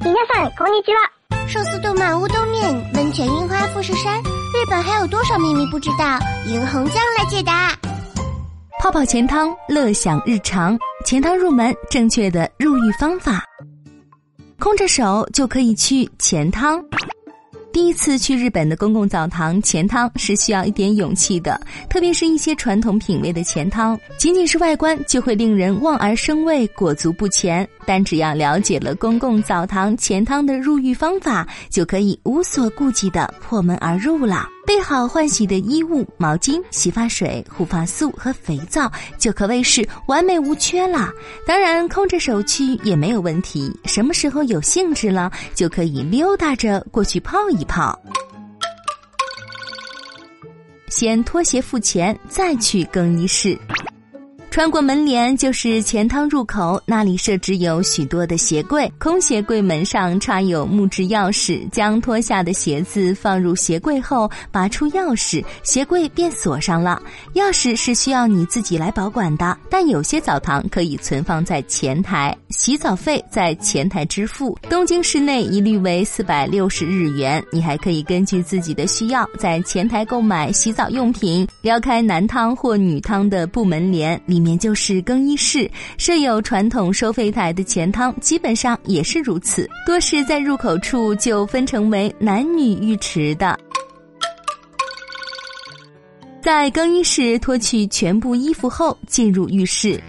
皆さんこんにちは。寿司、动漫、乌冬面、温泉、樱花、富士山，日本还有多少秘密不知道？银红酱来解答。泡泡钱汤，乐享日常。钱汤入门，正确的入浴方法。空着手就可以去钱汤。 第一次去日本的公共澡堂前汤是需要一点勇气的，特别是一些传统品味的前汤，仅仅是外观就会令人望而生畏、裹足不前。但只要了解了公共澡堂前汤的入浴方法，就可以无所顾忌的破门而入了。备好换洗的衣物、毛巾、洗发水、护发素和肥皂，就可谓是完美无缺啦。当然，空着手去也没有问题。什么时候有兴致了，就可以溜达着过去泡一泡。先脱鞋付钱，再去更衣室。穿过门帘就是钱汤入口，那里设置有许多的鞋柜，空鞋柜门上插有木质钥匙，将脱下的鞋子放入鞋柜后，拔出钥匙，鞋柜便锁上了。钥匙是需要你自己来保管的，但有些澡堂可以存放在前台，洗澡费在前台支付。东京市内一律为四百六十日元，你还可以根据自己的需要在前台购买洗澡用品。撩开男汤或女汤的布门帘里。面也就是更衣室，设有传统收费台的前汤基本上也是如此，多是在入口处就分成为男女浴池的。在更衣室脱去全部衣服后，进入浴室。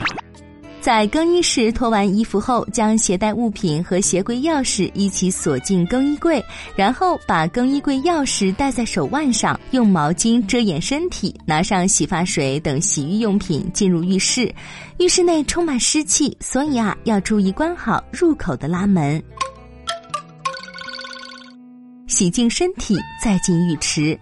在更衣室脱完衣服后，将携带物品和鞋柜钥匙一起锁进更衣柜，然后把更衣柜钥匙戴在手腕上，用毛巾遮掩身体，拿上洗发水等洗浴用品进入浴室。浴室内充满湿气，所以啊，要注意关好入口的拉门。洗净身体，再进浴池。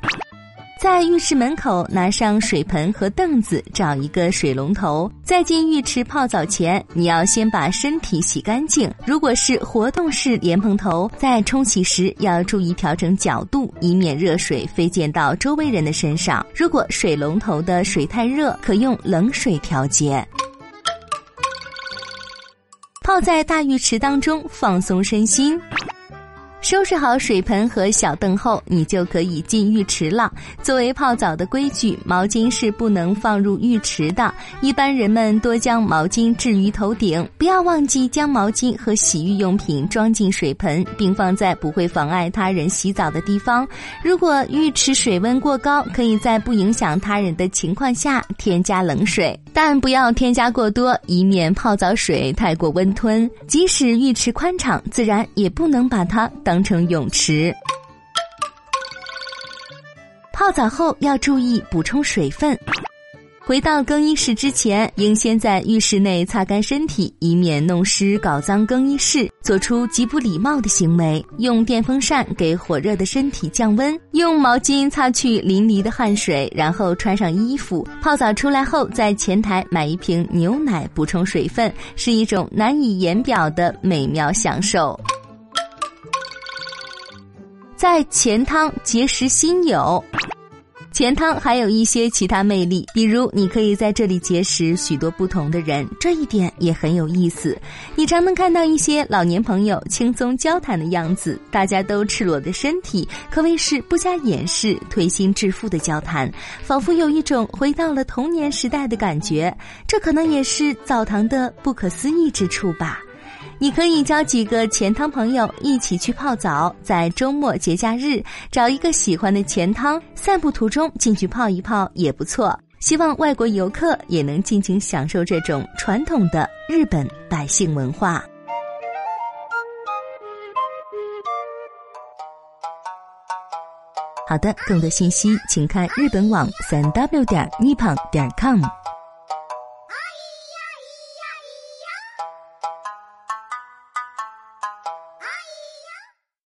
在浴室门口拿上水盆和凳子，找一个水龙头。在进浴池泡澡前，你要先把身体洗干净。如果是活动式莲蓬头，在冲洗时要注意调整角度，以免热水飞溅到周围人的身上。如果水龙头的水太热，可用冷水调节。泡在大浴池当中，放松身心。收拾好水盆和小凳后，你就可以进浴池了。作为泡澡的规矩，毛巾是不能放入浴池的。一般人们多将毛巾置于头顶，不要忘记将毛巾和洗浴用品装进水盆，并放在不会妨碍他人洗澡的地方。如果浴池水温过高，可以在不影响他人的情况下添加冷水，但不要添加过多，以免泡澡水太过温吞。即使浴池宽敞，自然也不能把它等。当成泳池，泡澡后要注意补充水分。回到更衣室之前，应先在浴室内擦干身体，以免弄湿搞脏更衣室。做出极不礼貌的行为，用电风扇给火热的身体降温，用毛巾擦去淋漓的汗水，然后穿上衣服。泡澡出来后，在前台买一瓶牛奶补充水分，是一种难以言表的美妙享受。在钱汤结识新友，钱汤还有一些其他魅力，比如你可以在这里结识许多不同的人，这一点也很有意思。你常能看到一些老年朋友轻松交谈的样子，大家都赤裸的身体，可谓是不加掩饰、推心置腹的交谈，仿佛有一种回到了童年时代的感觉。这可能也是澡堂的不可思议之处吧。你可以交几个钱汤朋友一起去泡澡，在周末节假日找一个喜欢的钱汤，散步途中进去泡一泡也不错。希望外国游客也能尽情享受这种传统的日本百姓文化。好的，更多信息请看日本网三 w 点 nippon 点 com。